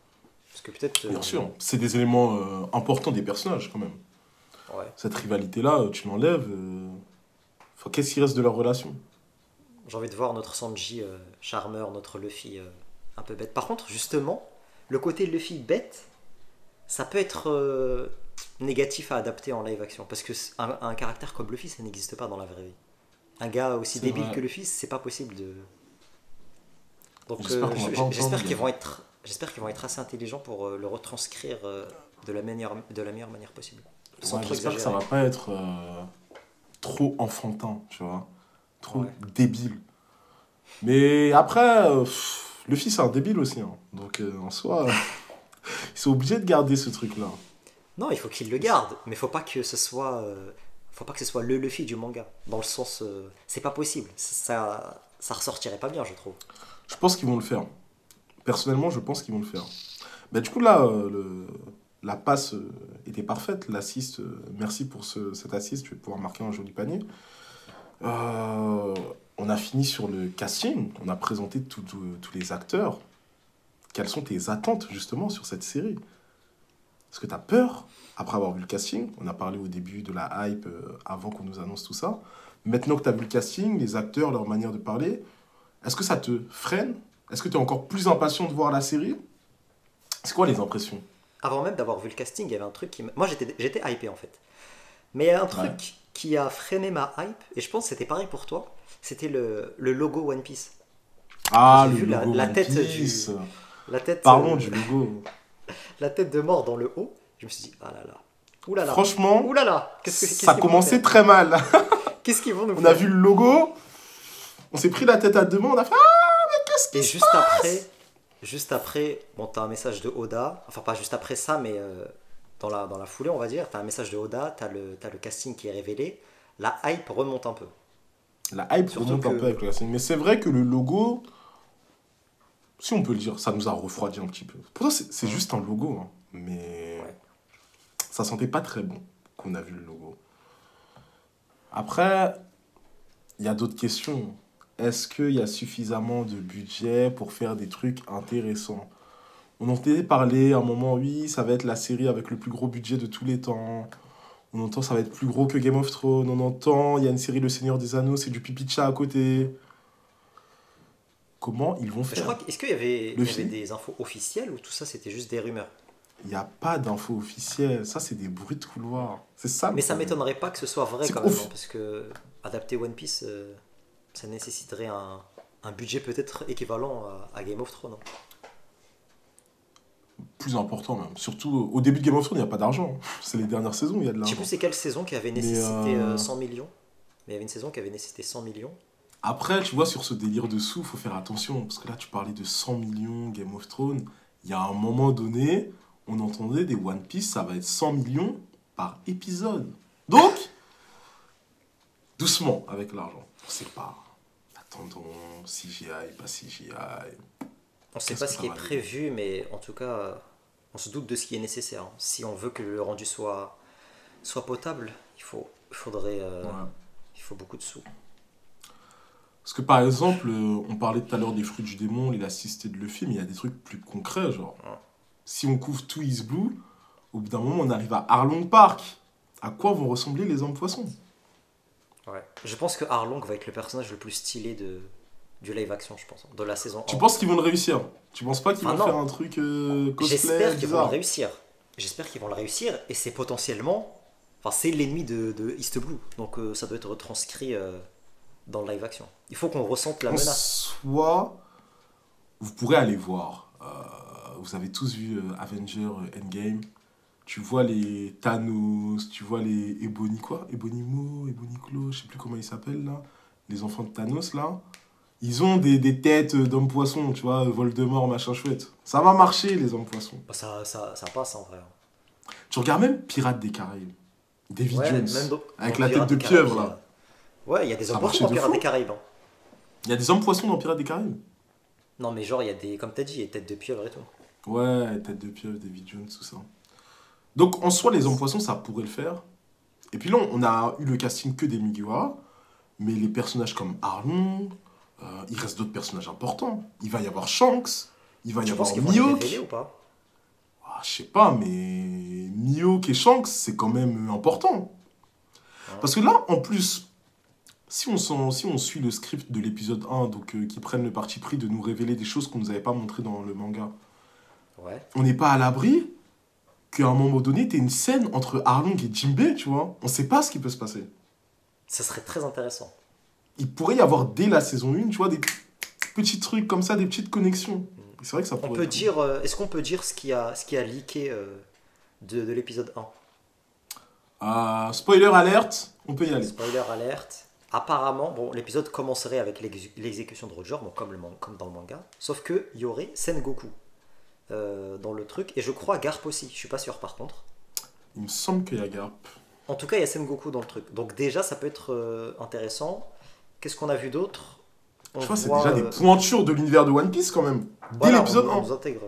parce que peut-être euh, Bien sûr, c'est des éléments euh, importants des personnages quand même. ouais Cette rivalité-là, euh, tu l'enlèves. euh, enfin, Qu'est-ce qui reste de leur relation? J'ai envie de voir notre Sanji charmeur notre Luffy un peu bête par contre justement le côté Luffy bête ça peut être négatif à adapter en live action parce que un, un caractère comme Luffy ça n'existe pas dans la vraie vie un gars aussi débile vrai. que Luffy c'est pas possible de donc J'espère euh, qu'ils vont être j'espère qu'ils vont être assez intelligents pour euh, le retranscrire euh, de la meilleure de la meilleure manière possible Ouais, J'espère que ça va pas être trop enfantin, tu vois. Trop Ouais. débile. Mais après, le fils c'est un débile aussi. hein. Donc en soi, [laughs] ils sont obligés de garder ce truc-là. Non, il faut qu'il le garde, mais faut pas que ce soit, euh, faut pas que ce soit le Luffy du manga. Dans le sens, euh, c'est pas possible. Ça, ça ressortirait pas bien, je trouve. Je pense qu'ils vont le faire. Personnellement, je pense qu'ils vont le faire. Bah, du coup, là, euh, la passe était parfaite. L'assist, merci pour ce, cette assist. Tu vas pouvoir marquer un joli panier. On a fini sur le casting. On a présenté tous les acteurs. Quelles sont tes attentes, justement, sur cette série? Est-ce que tu as peur après avoir vu le casting On a parlé au début de la hype euh, avant qu'on nous annonce tout ça. Maintenant que tu as vu le casting, les acteurs, leur manière de parler, est-ce que ça te freine? Est-ce que tu es encore plus impatient de voir la série? C'est quoi les impressions? Avant même d'avoir vu le casting, il y avait un truc qui, moi j'étais, j'étais hypé en fait. Mais il y a un truc Ouais. qui a freiné ma hype, et je pense que c'était pareil pour toi. C'était le, le logo One Piece. Ah, le vu la- logo la One tête Piece. La tête, Parlons euh, du logo. La tête de mort dans le haut. Je me suis dit, ah là là, ouh là là, Franchement, ouh là là, que ça commençait très mal. [laughs] Qu'est-ce qu'ils vont nous On faire a vu le logo, on s'est pris la tête à deux mains, on a fait Ah, mais qu'est-ce qui se juste passe après, juste après, bon, t'as un message de Oda, enfin pas juste après ça, mais euh, dans, la, dans la foulée, on va dire, t'as un message de Oda, t'as le, t'as le casting qui est révélé, la hype remonte un peu. La hype Surtout remonte un peu avec le casting. Mais c'est vrai que le logo, si on peut le dire, ça nous a refroidi un petit peu. Pourtant, c'est juste un logo, hein. mais Ouais. ça sentait pas très bon qu'on a vu le logo. Après, il y a d'autres questions. Est-ce qu'il y a suffisamment de budget pour faire des trucs intéressants? On entendait parler à un moment, oui, ça va être la série avec le plus gros budget de tous les temps. On entend ça va être plus gros que Game of Thrones. On entend il y a une série Le Seigneur des Anneaux, c'est du pipi de chat à côté. Comment ils vont Je faire est-ce qu'il y avait, il y avait film. des infos officielles ou tout ça c'était juste des rumeurs? Il n'y a pas d'infos officielles. Ça, c'est des bruits de couloir. C'est ça. Mais ça m'étonnerait pas que ce soit vrai quand même, parce que adapter One Piece, euh, ça nécessiterait un, un budget peut-être équivalent à, à Game of Thrones. hein. Plus important même. Surtout au début de Game of Thrones, il n'y a pas d'argent. [laughs] C'est les dernières saisons il y a de Je sais l'argent. plus c'est quelle saison qui avait nécessité euh, euh, 100 millions. Mais il y avait une saison qui avait nécessité 100 millions. Après, tu vois, sur ce délire de sous, faut faire attention. Parce que là, tu parlais de 100 millions Game of Thrones. Il y a un moment donné, on entendait des One Piece, ça va être 100 millions par épisode. Donc, doucement avec l'argent. On sait pas. Attendons, CGI, pas CGI. On ne sait pas ce qui est prévu, mais en tout cas, on se doute de ce qui est nécessaire. hein. Si on veut que le rendu soit, soit potable, il, faut, il faudrait euh, Ouais. il faut beaucoup de sous. Parce que par exemple, euh, on parlait tout à l'heure des fruits du démon, l'élasticité de le film, il y a des trucs plus concrets, genre. Ouais. Si on couvre tout is blue, au bout d'un moment, on arrive à Arlong Park. À quoi vont ressembler les hommes poissons? Ouais. Je pense que Arlong va être le personnage le plus stylé de, du live action, je pense, de la saison Tu 1. penses qu'ils vont le réussir? Tu penses pas qu'ils Ah vont non. faire un truc euh, cosplay J'espère qu'ils vont le réussir. J'espère qu'ils vont le réussir et c'est potentiellement. Enfin, c'est l'ennemi de, de East Blue. Donc euh, ça doit être retranscrit euh, dans le live action. Il faut qu'on ressente la En menace. soi, vous pourrez aller voir. Euh, vous avez tous vu euh, Avenger euh, Endgame. Tu vois les Thanos, tu vois les Ebony quoi? Ebonimo, Eboniclo, je sais plus comment ils s'appellent là. Les enfants de Thanos là. Ils ont des, des têtes d'hommes poissons, tu vois, Voldemort, machin chouette. Ça va marcher les hommes poissons. Bah, ça, ça, ça passe en vrai. Tu regardes même Pirates des Caraïbes. David Ouais, Jones. même avec la tête de pieuvre, là. Ouais, il y a des hommes poissons dans Pirates des Caraïbes. hein. Il y a des hommes poissons dans Pirates des Caraïbes? Non, mais genre, il y a des. Comme t'as dit, il y a des têtes de pieuvre et tout. Ouais, tête de pieuvre, David Jones, tout ça. Donc en soi, les hommes poissons, ça pourrait le faire. Et puis là, on a eu le casting que des Mugiwara, mais les personnages comme Arlong, euh, il reste d'autres personnages importants. Il va y avoir Shanks, il va y Tu avoir vont les Mihawk. ou pas? Ah, je sais pas, mais Mihawk et Shanks, c'est quand même important. Ouais. Parce que là, en plus, si on, s'en- si on suit le script de l'épisode 1, donc euh, qui prennent le parti pris de nous révéler des choses qu'on nous avait pas montrées dans le manga, Ouais. on n'est pas à l'abri qu'à un moment donné, tu une scène entre Arlong et Jinbei, tu vois. On sait pas ce qui peut se passer. Ça serait très intéressant. Il pourrait y avoir dès la saison 1, tu vois, des petits trucs comme ça, des petites connexions. C'est vrai que ça On peut être- dire. euh, Est-ce qu'on peut dire ce qui a, ce qui a leaké euh, de, de l'épisode 1 Ah, spoiler alerte, on peut y aller. Spoiler alerte. Apparemment, bon, l'épisode commencerait avec l'exé- l'exécution de Roger, bon, comme, le comme dans le manga. Sauf qu'il y aurait Sengoku euh, dans le truc. Et je crois Garp aussi. Je suis pas sûr par contre. Il me semble qu'il y a Garp. En tout cas, il y a Sengoku dans le truc. Donc déjà, ça peut être euh, intéressant. Qu'est-ce qu'on a vu d'autre? Je crois que c'est déjà euh, des pointures de l'univers de One Piece quand même. Dès voilà, l'épisode on, 1. on nous intègre.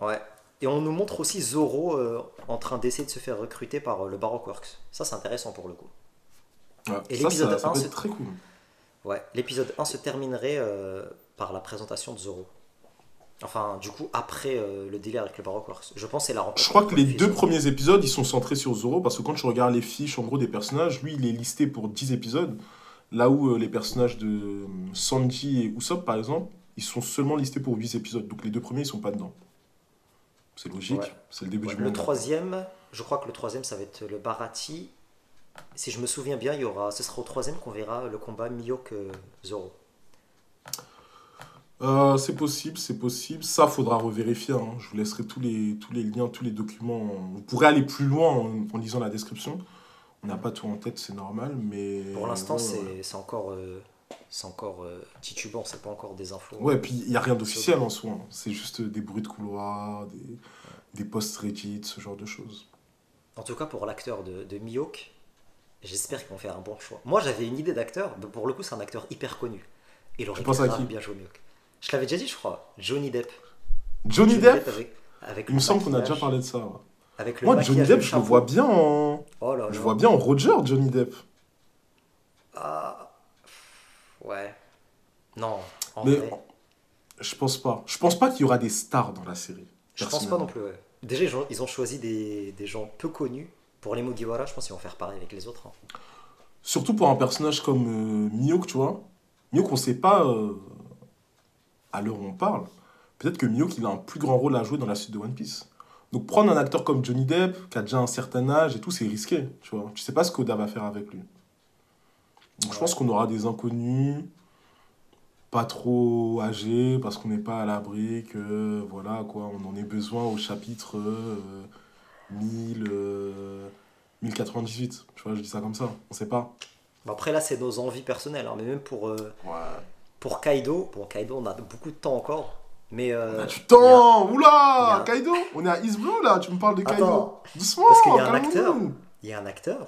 Ouais. Et on nous montre aussi Zoro euh, en train d'essayer de se faire recruter par euh, le Baroque Works. Ça, c'est intéressant pour le coup. Ouais, Et l'épisode ça, ça 1, peut c'est- être très cool. Ouais, l'épisode 1 se terminerait euh, par la présentation de Zoro. Enfin, du coup, après euh, le délire avec le Baroque Works. Je pense que c'est la rencontre. Je crois que les deux Zoro. premiers épisodes, ils sont centrés sur Zoro, parce que quand tu regardes les fiches, en gros, des personnages, lui, il est listé pour 10 épisodes, là où euh, les personnages de Sanji et Usopp, par exemple, ils sont seulement listés pour 8 épisodes. Donc les deux premiers, ils sont pas dedans. C'est logique, Ouais. c'est le début Ouais, du le manga. troisième, je crois que le troisième, ça va être le Barati. Si je me souviens bien, il y aura, ce sera au troisième qu'on verra le combat Miyok-Zoro. Euh, c'est possible, c'est possible. Ça, faudra revérifier. hein. Je vous laisserai tous les, tous les liens, tous les documents. Vous pourrez aller plus loin en, en lisant la description. On n'a pas tout en tête, c'est normal, mais... Pour l'instant, ouais, c'est ouais. c'est encore, euh, c'est encore euh, titubant, c'est pas encore des infos. Ouais, puis il n'y a rien d'officiel en soi. hein. C'est juste des bruits de couloir, des, des posts Reddit, ce genre de choses. En tout cas, pour l'acteur de, de Miyok, j'espère qu'ils vont faire un bon choix. Moi, j'avais une idée d'acteur, pour le coup, c'est un acteur hyper connu. Il aurait grave bien joué Miyok. Je l'avais déjà dit, je crois. Johnny Depp. Johnny Depp avec, avec Il me semble qu'on a déjà parlé de ça. ouais. Avec le Moi, Johnny Depp, je le vois bien en... Oh là là. Je vois bien en Roger, Johnny Depp. Ah, ouais. Non, en Mais vrai, je pense pas. Je pense pas qu'il y aura des stars dans la série. je pense pas non plus. ouais. Déjà, ils ont, ils ont choisi des, des gens peu connus. Pour les Mugiwara, je pense qu'ils vont faire pareil avec les autres. hein. Surtout pour un personnage comme euh, Mihawk, tu vois. Mihawk, on sait pas euh, à l'heure où on parle. Peut-être que Mihawk, il a un plus grand rôle à jouer dans la suite de One Piece. Donc prendre un acteur comme Johnny Depp, qui a déjà un certain âge et tout, c'est risqué, tu vois. Tu sais pas ce qu'Oda va faire avec lui. Donc je pense qu'on aura des inconnus, pas trop âgés, parce qu'on n'est pas à l'abri, que voilà, quoi, on en ait besoin au chapitre euh, 1000, euh, 1098. Tu vois, je dis ça comme ça, on sait pas. Après, là, c'est nos envies personnelles. hein, mais même pour, euh, Ouais. pour Kaido, bon, Kaido, on a beaucoup de temps encore. Mais. euh, On a du temps y Oula a- Kaido On est à East Blue là, tu me parles de Kaido Attends, Doucement parce qu'il y a un acteur. Il y a un acteur,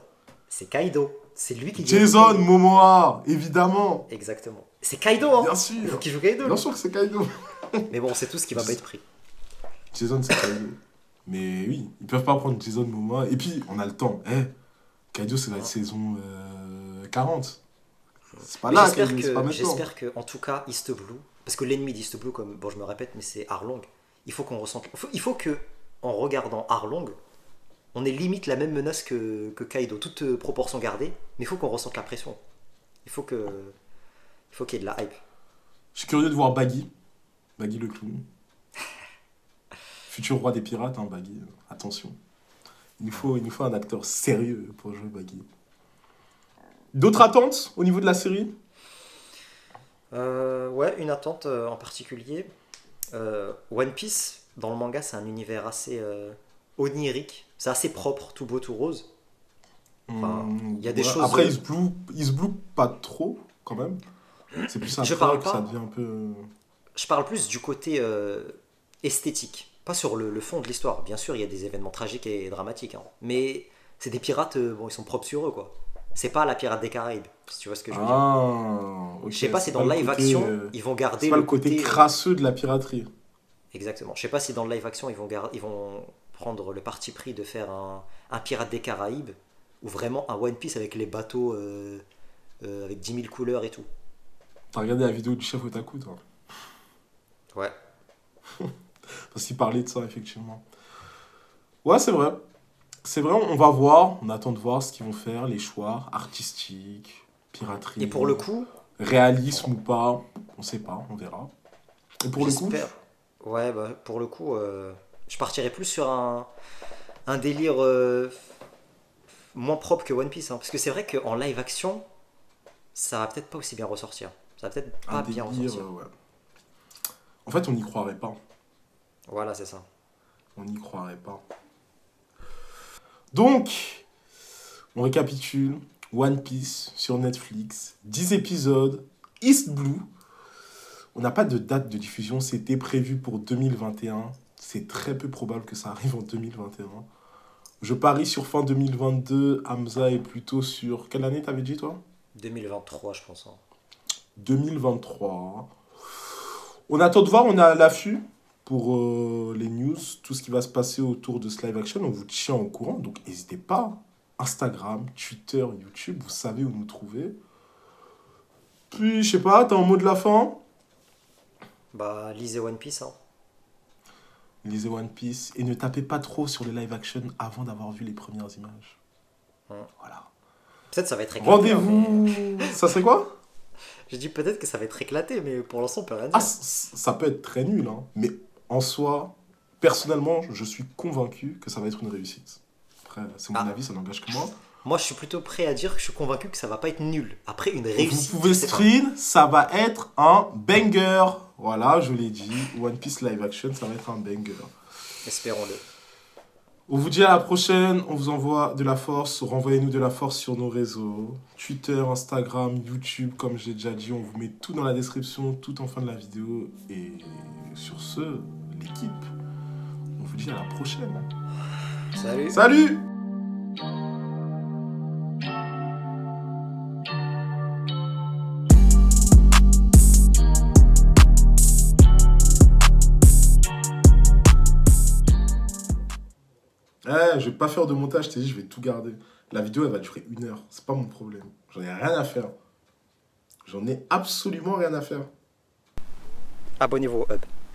c'est Kaido. C'est lui qui. Jason Momoa, évidemment Exactement. C'est Kaido, hein Bien Il faut sûr qu'il joue Kaido. Bien sûr que c'est Kaido Mais bon, c'est tout ce qui va pas être pris. Jason, c'est Kaido. Mais oui, ils peuvent pas prendre Jason Momoa. Et puis, on a le temps. Eh, Kaido, c'est la saison euh, 40. C'est pas Mais là, j'espère pas que, maintenant. j'espère que, en tout cas, East Blue, parce que l'ennemi d'East Blue, comme bon, je me répète, mais c'est Arlong. Il faut qu'on ressente. il faut- Il faut que, en regardant Arlong, on est limite la même menace que, que Kaido, toute euh, proportion gardée, mais il faut qu'on ressente la pression. Il faut que. Il faut qu'il y ait de la hype. Je suis curieux de voir Baggy. Baggy le clown. Futur roi des pirates, hein, Baggy. Attention. Il nous, faut, il nous faut un acteur sérieux pour jouer Baggy. D'autres attentes au niveau de la série? Euh, ouais, une attente euh, en particulier. Euh, One Piece, dans le manga, c'est un univers assez euh, onirique. C'est assez propre, tout beau, tout rose. Enfin, Hmm, y a des choses- Après, il se blue, il se pas trop, quand même. C'est plus Je après parle que pas. ça devient un peu... Je parle plus du côté esthétique, pas sur le, le fond de l'histoire. Bien sûr, il y a des événements tragiques et dramatiques, hein. mais c'est des pirates, euh, bon, ils sont propres sur eux, quoi. C'est pas la pirate des Caraïbes, si tu vois ce que je veux dire. Ah. Je sais pas si dans le live côté, action, euh, ils vont garder C'est pas le côté côté- crasseux de la piraterie. Exactement. Je sais pas si dans le live action, ils vont, gar- ils vont prendre le parti pris de faire un, un pirate des Caraïbes ou vraiment un One Piece avec les bateaux euh, euh, avec 10 000 couleurs et tout. T'as regardé la vidéo du chef Otaku, toi? Ouais. [laughs] [laughs] Parce qu'il parlait de ça, effectivement. Ouais, c'est vrai. C'est vrai, on va voir, on attend de voir ce qu'ils vont faire, les choix artistiques, piraterie. Et pour le coup, Réalisme ou pas, on sait pas, on verra. Et pour le coup. Ouais, bah, pour le coup, euh, je partirais plus sur un, un délire euh, moins propre que One Piece. hein. parce que c'est vrai qu'en live action, ça va peut-être pas aussi bien ressortir. Ça va peut-être pas bien ressortir. euh, ouais. En fait, on n'y croirait pas. Voilà, c'est ça. On n'y croirait pas. Donc, on récapitule. One Piece sur Netflix, 10 épisodes, East Blue. On n'a pas de date de diffusion, c'était prévu pour 2021. C'est très peu probable que ça arrive en 2021. Je parie sur fin 2022. Hamza est plutôt sur. Quelle année t'avais dit toi? 2023, je pense. hein. 2023. On attend de voir, on est à l'affût pour euh, les news, tout ce qui va se passer autour de ce live action. On vous tient au courant, donc n'hésitez pas. Instagram, Twitter, YouTube, vous savez où nous trouver. Puis, je sais pas, t'as un mot de la fin? Bah, lisez One Piece. hein. Lisez One Piece et ne tapez pas trop sur les live action avant d'avoir vu les premières images. Voilà. Peut-être ça va être éclaté. hein, mais- Rendez-vous. Ça serait quoi? [laughs] J'ai dit peut-être que ça va être éclaté, mais pour l'instant, on peut rien dire. Ah, c- c- ça peut être très nul, hein. mais en soi, personnellement, je suis convaincu que ça va être une réussite. Après, c'est mon Ah. avis, ça n'engage que moi. Moi, je suis plutôt prêt à dire que je suis convaincu que ça va pas être nul. Après, une Vous réussite. pouvez sais pas. screen, ça va être un banger. Voilà, je l'ai dit. One Piece live action, ça va être un banger. Espérons-le. On vous dit à la prochaine. On vous envoie de la force. Renvoyez-nous de la force sur nos réseaux. Twitter, Instagram, YouTube, comme j'ai déjà dit. On vous met tout dans la description, tout en fin de la vidéo. Et sur ce, l'équipe, on vous dit à la prochaine. Salut. Salut Je vais pas faire de montage, je t'ai dit, je vais tout garder. La vidéo, elle va durer une heure. C'est pas mon problème. J'en ai rien à faire. J'en ai absolument rien à faire. Abonnez-vous au Hub.